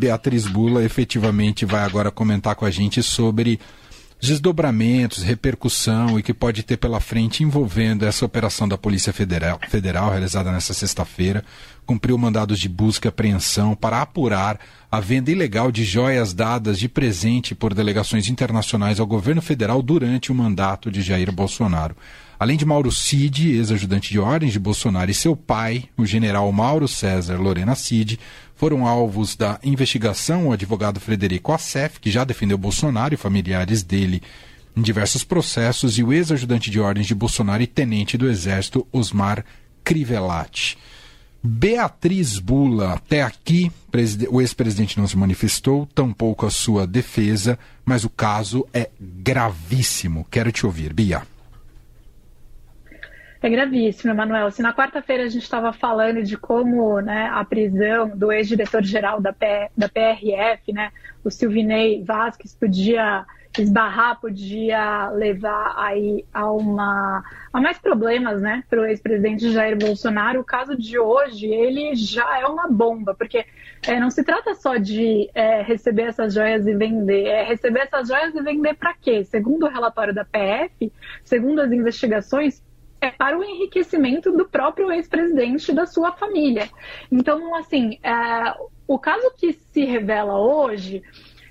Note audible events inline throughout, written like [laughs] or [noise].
Beatriz Bula efetivamente vai agora comentar com a gente sobre desdobramentos, repercussão e que pode ter pela frente envolvendo essa operação da Polícia Federal, Federal realizada nesta sexta-feira, cumpriu mandados de busca e apreensão para apurar a venda ilegal de joias dadas de presente por delegações internacionais ao governo federal durante o mandato de Jair Bolsonaro. Além de Mauro Cid, ex-ajudante de ordens de Bolsonaro, e seu pai, o general Mauro César Lorena Cid, foram alvos da investigação o advogado Frederico Assef, que já defendeu Bolsonaro e familiares dele em diversos processos, e o ex-ajudante de ordens de Bolsonaro e tenente do Exército Osmar Crivellati. Beatriz Bula, até aqui, o ex-presidente não se manifestou, tampouco a sua defesa, mas o caso é gravíssimo. Quero te ouvir, Bia. É gravíssimo, Emanuel. Se na quarta-feira a gente estava falando de como né, a prisão do ex-diretor-geral da, da PRF, né, o Silvinei Vasquez, podia esbarrar, podia levar aí a, uma, a mais problemas né, para o ex-presidente Jair Bolsonaro, o caso de hoje ele já é uma bomba, porque é, não se trata só de é, receber essas joias e vender, é receber essas joias e vender para quê? Segundo o relatório da PF, segundo as investigações, é para o enriquecimento do próprio ex-presidente da sua família. Então, assim, é, o caso que se revela hoje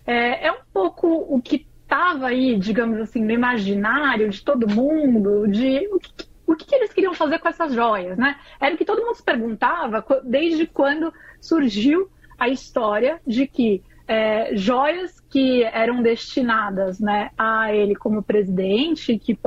é, é um pouco o que estava aí, digamos assim, no imaginário de todo mundo, de o que, o que eles queriam fazer com essas joias, né? Era o que todo mundo se perguntava desde quando surgiu a história de que é, joias que eram destinadas né, a ele como presidente, que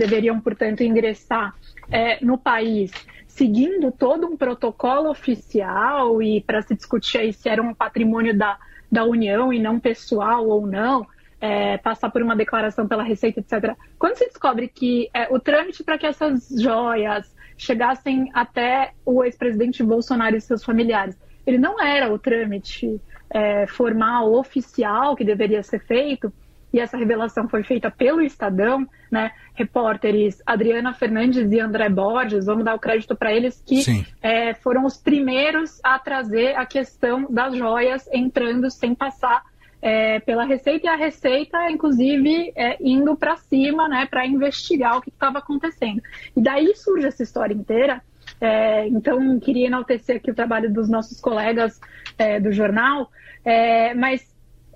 deveriam, portanto, ingressar é, no país seguindo todo um protocolo oficial e para se discutir aí se era um patrimônio da, da União e não pessoal ou não, é, passar por uma declaração pela Receita, etc. Quando se descobre que é, o trâmite para que essas joias chegassem até o ex-presidente Bolsonaro e seus familiares, ele não era o trâmite é, formal, oficial que deveria ser feito, e essa revelação foi feita pelo Estadão, né? Repórteres Adriana Fernandes e André Borges, vamos dar o crédito para eles, que é, foram os primeiros a trazer a questão das joias entrando sem passar é, pela Receita, e a Receita, inclusive, é, indo para cima, né, para investigar o que estava acontecendo. E daí surge essa história inteira. É, então, queria enaltecer aqui o trabalho dos nossos colegas é, do jornal, é, mas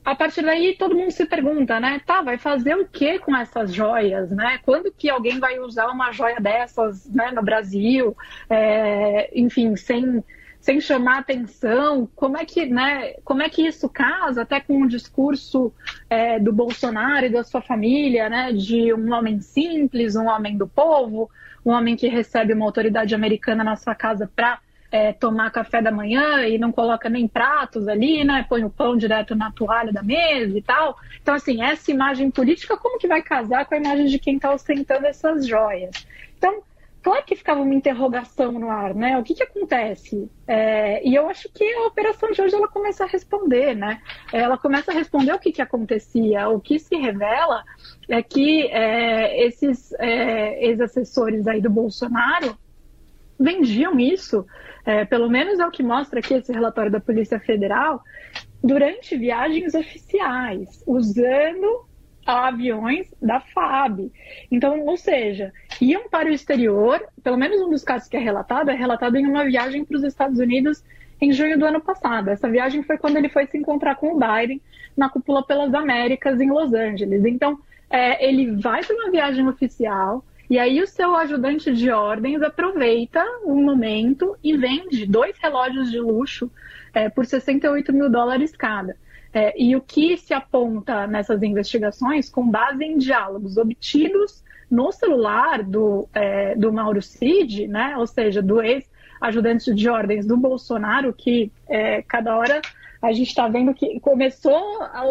a partir daí todo mundo se pergunta, né? Tá, vai fazer o que com essas joias, né? Quando que alguém vai usar uma joia dessas, né, no Brasil? É, enfim, sem sem chamar atenção, como é que, né, como é que isso casa até com o discurso é, do Bolsonaro e da sua família, né, de um homem simples, um homem do povo, um homem que recebe uma autoridade americana na sua casa para é, tomar café da manhã e não coloca nem pratos ali, né? Põe o pão direto na toalha da mesa e tal. Então, assim, essa imagem política, como que vai casar com a imagem de quem está ostentando essas joias? Então, claro que ficava uma interrogação no ar, né? O que, que acontece? É, e eu acho que a operação de hoje ela começa a responder, né? Ela começa a responder o que, que acontecia. O que se revela é que é, esses é, ex-assessores aí do Bolsonaro vendiam isso é, pelo menos é o que mostra aqui esse relatório da Polícia Federal, durante viagens oficiais, usando aviões da FAB. Então, ou seja, iam para o exterior, pelo menos um dos casos que é relatado, é relatado em uma viagem para os Estados Unidos em junho do ano passado. Essa viagem foi quando ele foi se encontrar com o Biden na Cúpula pelas Américas em Los Angeles. Então, é, ele vai para uma viagem oficial, e aí o seu ajudante de ordens aproveita um momento e vende dois relógios de luxo é, por 68 mil dólares cada. É, e o que se aponta nessas investigações, com base em diálogos obtidos no celular do, é, do Mauro Cid, né, ou seja, do ex-ajudante de ordens do Bolsonaro, que é, cada hora a gente está vendo que começou a,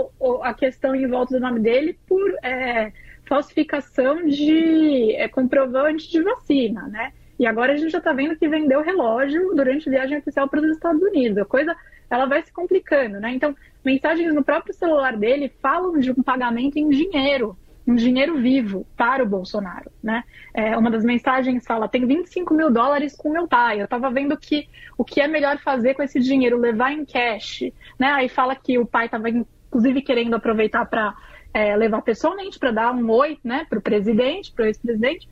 a, questão em volta do nome dele por é, falsificação de é, comprovante de vacina, né? E agora a gente já está vendo que vendeu relógio durante viagem oficial para os Estados Unidos. A coisa ela vai se complicando, né? Então, mensagens no próprio celular dele falam de um pagamento em dinheiro um dinheiro vivo para o Bolsonaro, né? É, uma das mensagens fala, tem 25 mil dólares com meu pai, eu estava vendo que o que é melhor fazer com esse dinheiro, levar em cash, né? Aí fala que o pai estava, inclusive, querendo aproveitar para é, levar pessoalmente, para dar um oi, né, para o presidente, para o ex-presidente,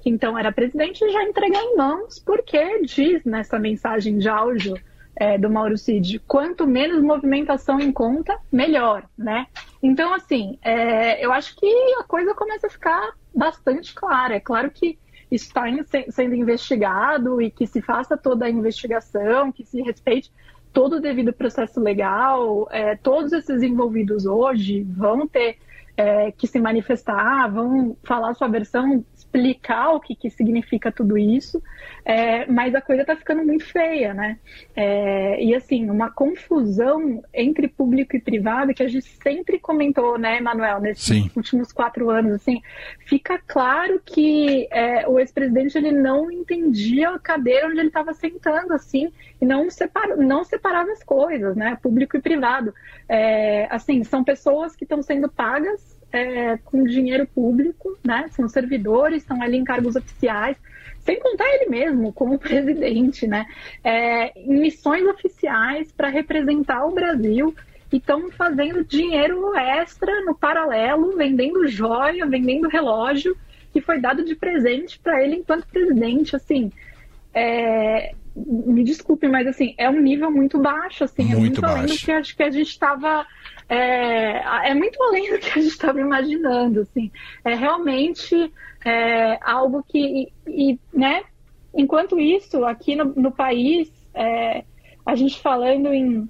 que então era presidente, e já entregar em mãos, porque diz nessa mensagem de áudio é, do Mauro Cid, quanto menos movimentação em conta, melhor, né? Então, assim, é, eu acho que a coisa começa a ficar bastante clara. É claro que está sendo investigado e que se faça toda a investigação, que se respeite todo o devido processo legal. É, todos esses envolvidos hoje vão ter é, que se manifestar, vão falar sua versão explicar o que, que significa tudo isso, é, mas a coisa está ficando muito feia, né? É, e assim, uma confusão entre público e privado que a gente sempre comentou, né, Manuel, nesses Sim. últimos quatro anos, assim, fica claro que é, o ex-presidente ele não entendia a cadeira onde ele estava sentando, assim, e não, separa, não separava as coisas, né, público e privado. É, assim, são pessoas que estão sendo pagas é, com dinheiro público, né? São servidores, estão ali em cargos oficiais, sem contar ele mesmo como [laughs] presidente, né? É, em missões oficiais para representar o Brasil e estão fazendo dinheiro extra no paralelo, vendendo joia, vendendo relógio que foi dado de presente para ele enquanto presidente, assim. É, me desculpe, mas assim, é um nível muito baixo, assim, muito é muito baixo. além do que acho que a gente estava é, é muito além do que a gente estava imaginando, assim. É realmente é, algo que, e, né, enquanto isso, aqui no, no país, é, a gente falando em,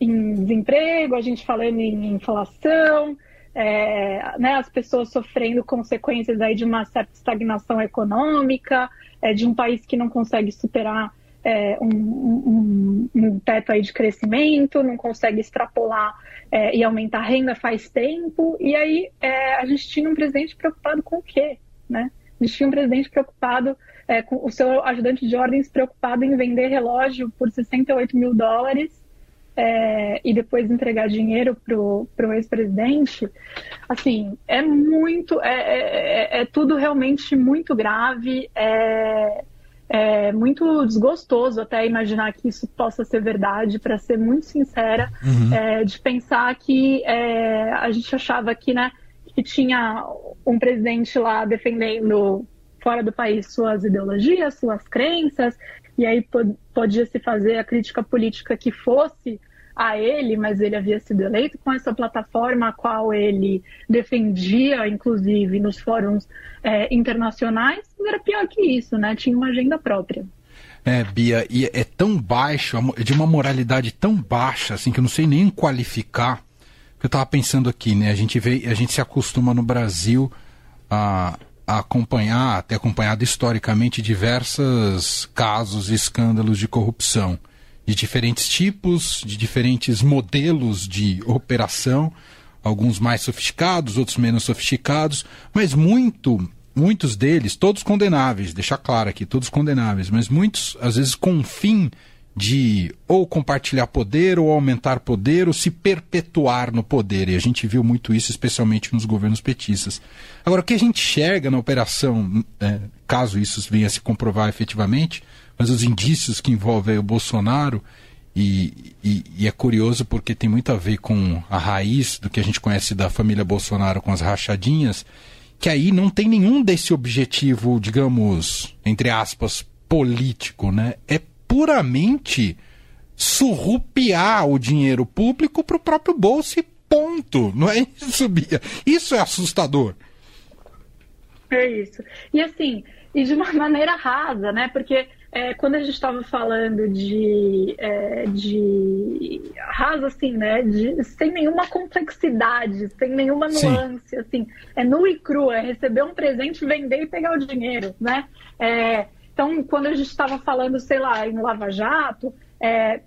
em desemprego, a gente falando em inflação, é, né, as pessoas sofrendo consequências aí de uma certa estagnação econômica, é, de um país que não consegue superar é, um, um, um, teto aí de crescimento, não consegue extrapolar é, e aumentar a renda faz tempo. E aí é, a gente tinha um presidente preocupado com o quê? Né? A gente tinha um presidente preocupado, é, com o seu ajudante de ordens preocupado em vender relógio por 68 mil dólares é, e depois entregar dinheiro para o ex-presidente, assim, é muito, é, é, é, tudo realmente muito grave, é, é muito desgostoso até imaginar que isso possa ser verdade, para ser muito sincera, uhum. é, de pensar que é, a gente achava que, né, que tinha um presidente lá defendendo fora do país suas ideologias, suas crenças, e aí podia se fazer a crítica política que fosse a ele, mas ele havia sido eleito com essa plataforma a qual ele defendia, inclusive, nos fóruns é, internacionais, era pior que isso, né? Tinha uma agenda própria. É, Bia, e é tão baixo, de uma moralidade tão baixa, assim, que eu não sei nem qualificar. Eu estava pensando aqui, né? A gente vê, a gente se acostuma no Brasil a, a acompanhar, ter acompanhado historicamente diversos casos e escândalos de corrupção de diferentes tipos, de diferentes modelos de operação, alguns mais sofisticados, outros menos sofisticados, mas muito, muitos deles, todos condenáveis, deixar claro aqui, todos condenáveis, mas muitos, às vezes, com o fim de ou compartilhar poder, ou aumentar poder, ou se perpetuar no poder. E a gente viu muito isso, especialmente nos governos petistas. Agora, o que a gente enxerga na operação, é, caso isso venha a se comprovar efetivamente, mas os indícios que envolvem o Bolsonaro, e, e, e, é curioso porque tem muito a ver com a raiz do que a gente conhece da família Bolsonaro com as rachadinhas, que aí não tem nenhum desse objetivo, digamos, entre aspas, político, né? É puramente surrupiar o dinheiro público para o próprio bolso e ponto. Não é isso, Bia? Isso é assustador. É isso. E assim, e de uma [laughs] maneira rasa, né? Porque é, quando a gente estava falando de, é, de rasa, assim, né? De, sem nenhuma complexidade, sem nenhuma nuance, Sim. assim, é nu e cru, é receber um presente, vender e pegar o dinheiro, né? É, então, quando a gente estava falando, sei lá, em Lava Jato, é,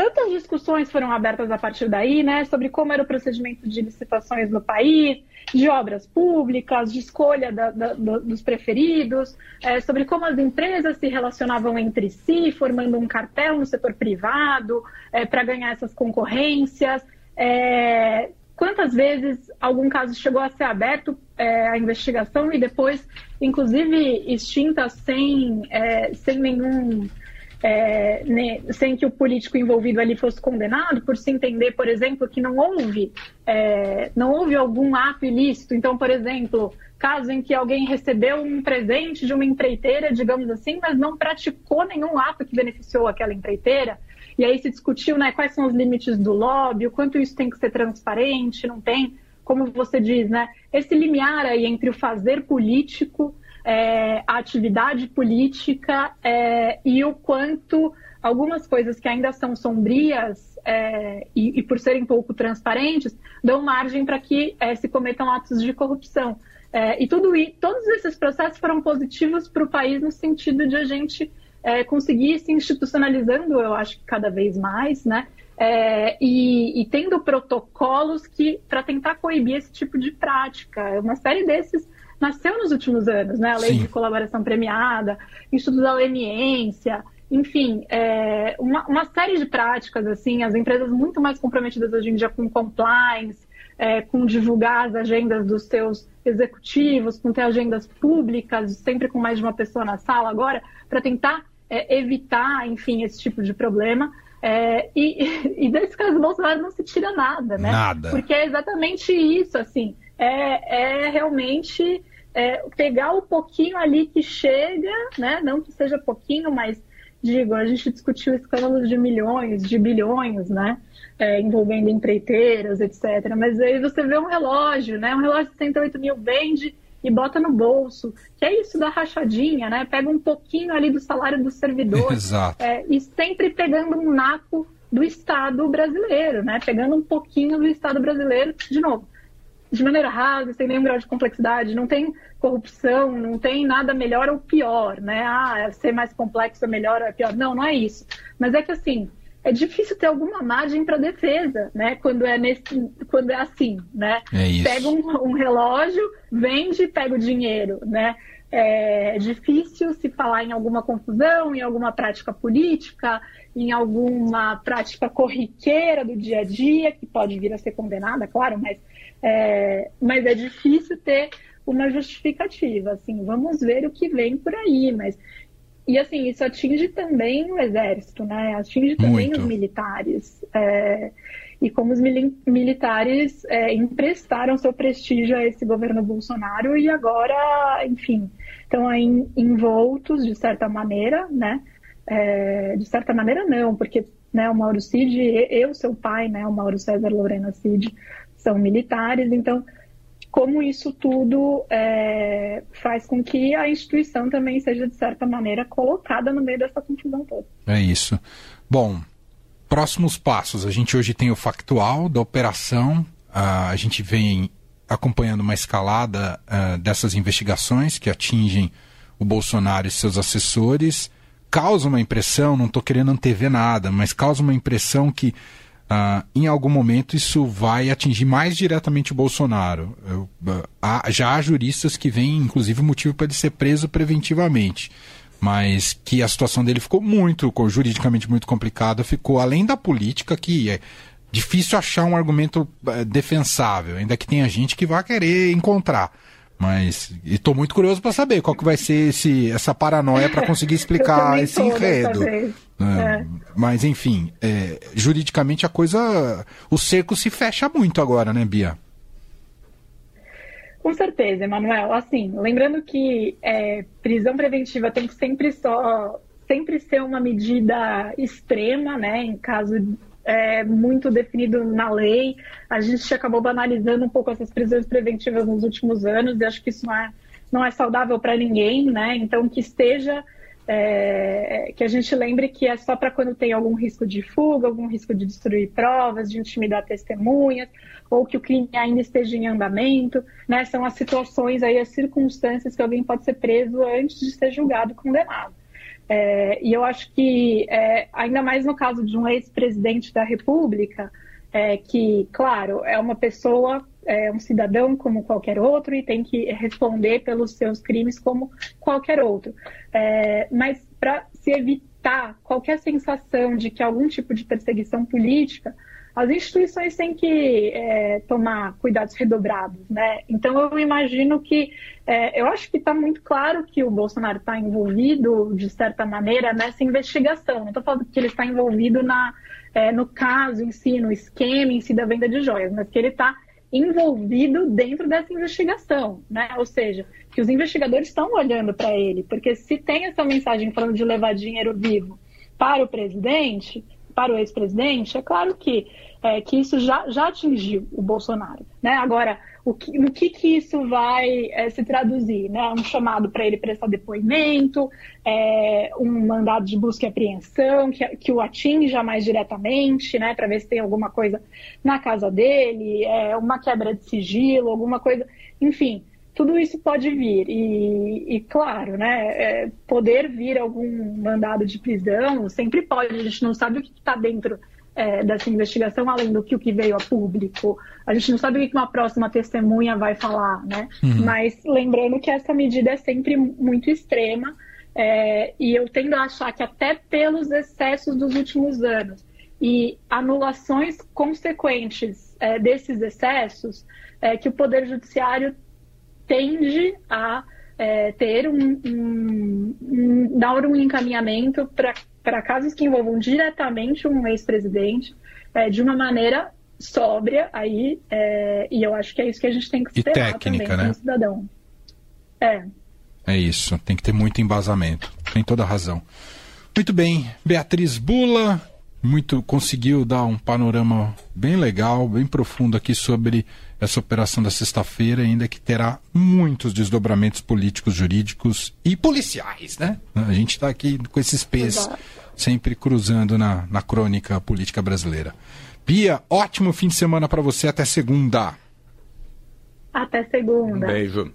tantas discussões foram abertas a partir daí, né, sobre como era o procedimento de licitações no país, de obras públicas, de escolha da, da, dos preferidos, é, sobre como as empresas se relacionavam entre si, formando um cartel no setor privado é, para ganhar essas concorrências. É, quantas vezes algum caso chegou a ser aberto é, a investigação e depois, inclusive, extinta sem, é, sem nenhum. É, né, sem que o político envolvido ali fosse condenado, por se entender, por exemplo, que não houve, é, não houve algum ato ilícito. Então, por exemplo, caso em que alguém recebeu um presente de uma empreiteira, digamos assim, mas não praticou nenhum ato que beneficiou aquela empreiteira, e aí se discutiu né, quais são os limites do lobby, o quanto isso tem que ser transparente, não tem, como você diz, né? Esse limiar aí entre o fazer político, é, a atividade política é, e o quanto algumas coisas que ainda são sombrias é, e, e, por serem pouco transparentes, dão margem para que é, se cometam atos de corrupção. É, e tudo e todos esses processos foram positivos para o país no sentido de a gente é, conseguir se institucionalizando, eu acho que cada vez mais, né? É, e, e, tendo protocolos que para tentar coibir esse tipo de prática. Uma série desses nasceu nos últimos anos, né? A lei Sim. de colaboração premiada, Instituto da Leniência, enfim, é, uma, uma, série de práticas, assim, as empresas muito mais comprometidas hoje em dia com compliance, é, com divulgar as agendas dos seus executivos, com ter agendas públicas, sempre com mais de uma pessoa na sala agora, para tentar é, evitar, enfim, esse tipo de problema. É, e, [laughs] e desse caso do Bolsonaro não se tira nada, né? Nada. Porque é exatamente isso, assim, é, é realmente é, pegar o pouquinho ali que chega, né? Não que seja pouquinho, mas digo, a gente discutiu escândalos de milhões, de bilhões, né? É, envolvendo empreiteiras, etc. Mas aí você vê um relógio, né? Um relógio de 108 mil vende e bota no bolso. Que é isso da rachadinha, né? Pega um pouquinho ali do salário do servidor. [laughs] Exato. É, e sempre pegando um naco do Estado brasileiro, né? Pegando um pouquinho do Estado brasileiro, de novo, de maneira rasa, sem nenhum grau de complexidade, não tem corrupção, não tem nada melhor ou pior, né? Ah, ser mais complexo é melhor ou é pior. Não, não é isso. Mas é que assim, é difícil ter alguma margem para defesa, né? Quando é nesse, quando é assim, né? É pega um, um, relógio, vende, pega o dinheiro, né? É difícil se falar em alguma confusão, em alguma prática política, em alguma prática corriqueira do dia a dia que pode vir a ser condenada, claro, mas é, mas é difícil ter uma justificativa. Assim, vamos ver o que vem por aí, mas e assim, isso atinge também o exército, né? Atinge também Muito. os militares. É, e como os mili militares é, emprestaram seu prestígio a esse governo Bolsonaro e agora, enfim, estão aí envoltos de certa maneira, né? É, de certa maneira não, porque né, o Mauro Cid, eu, seu pai, né, o Mauro César Lorena Cid, são militares, então como isso tudo é, faz com que a instituição também seja, de certa maneira, colocada no meio dessa confusão toda. É isso. Bom, próximos passos. A gente hoje tem o factual da operação, a gente vem acompanhando uma escalada uh, dessas investigações que atingem o Bolsonaro e seus assessores. Causa uma impressão, não estou querendo antever nada, mas causa uma impressão que Uh, em algum momento isso vai atingir mais diretamente o Bolsonaro. Eu, uh, há, já há juristas que veem, inclusive, motivo para ele ser preso preventivamente. Mas que a situação dele ficou muito, juridicamente muito complicada, ficou além da política, que é difícil achar um argumento uh, defensável, ainda que tenha gente que vai querer encontrar. Mas estou muito curioso para saber qual que vai ser esse, essa paranoia para conseguir [laughs] explicar esse enredo. É, é. Mas enfim, é, juridicamente a coisa, o cerco se fecha muito agora, né, Bia? Com certeza, Emanuel. Assim, lembrando que é, prisão preventiva tem que sempre só sempre ser uma medida extrema, né, em caso é, muito definido na lei. A gente acabou banalizando um pouco essas prisões preventivas nos últimos anos e acho que isso não é, não é saudável para ninguém, né? Então, que esteja. É, que a gente lembre que é só para quando tem algum risco de fuga, algum risco de destruir provas, de intimidar testemunhas, ou que o crime ainda esteja em andamento, né? São as situações aí, as circunstâncias que alguém pode ser preso antes de ser julgado condenado. É, e eu acho que, é, ainda mais no caso de um ex-presidente da República, é, que, claro, é uma pessoa, é um cidadão como qualquer outro e tem que responder pelos seus crimes como qualquer outro. É, mas para se evitar qualquer sensação de que algum tipo de perseguição política, as instituições têm que é, tomar cuidados redobrados, né? Então eu imagino que é, eu acho que está muito claro que o Bolsonaro está envolvido de certa maneira nessa investigação. Não estou falando que ele está envolvido na, é, no caso em si, no esquema em si da venda de joias, mas que ele está envolvido dentro dessa investigação, né? Ou seja, que os investigadores estão olhando para ele, porque se tem essa mensagem falando de levar dinheiro vivo para o presidente, para o ex-presidente, é claro que, é, que isso já, já atingiu o Bolsonaro. Né? Agora, o que, no que, que isso vai é, se traduzir? Né? Um chamado para ele prestar depoimento, é, um mandado de busca e apreensão que, que o atinja mais diretamente, né? para ver se tem alguma coisa na casa dele, é, uma quebra de sigilo, alguma coisa. Enfim, tudo isso pode vir. E, e claro, né, é, poder vir algum mandado de prisão sempre pode, a gente não sabe o que está dentro é, dessa investigação, além do que o que veio a público. A gente não sabe o que uma próxima testemunha vai falar, né? Uhum. Mas lembrando que essa medida é sempre muito extrema. É, e eu tendo a achar que até pelos excessos dos últimos anos e anulações consequentes é, desses excessos, é, que o Poder Judiciário tende a é, ter um, um, um, dar um encaminhamento para casos que envolvam diretamente um ex-presidente é, de uma maneira sóbria aí é, e eu acho que é isso que a gente tem que esperar técnica, também né? como cidadão. É. É isso, tem que ter muito embasamento. Tem toda a razão. Muito bem, Beatriz Bula, muito conseguiu dar um panorama bem legal, bem profundo aqui sobre essa operação da sexta-feira, ainda que terá muitos desdobramentos políticos, jurídicos e policiais, né? A gente está aqui com esses P's sempre cruzando na, na crônica política brasileira. Pia, ótimo fim de semana para você, até segunda. Até segunda. Um beijo.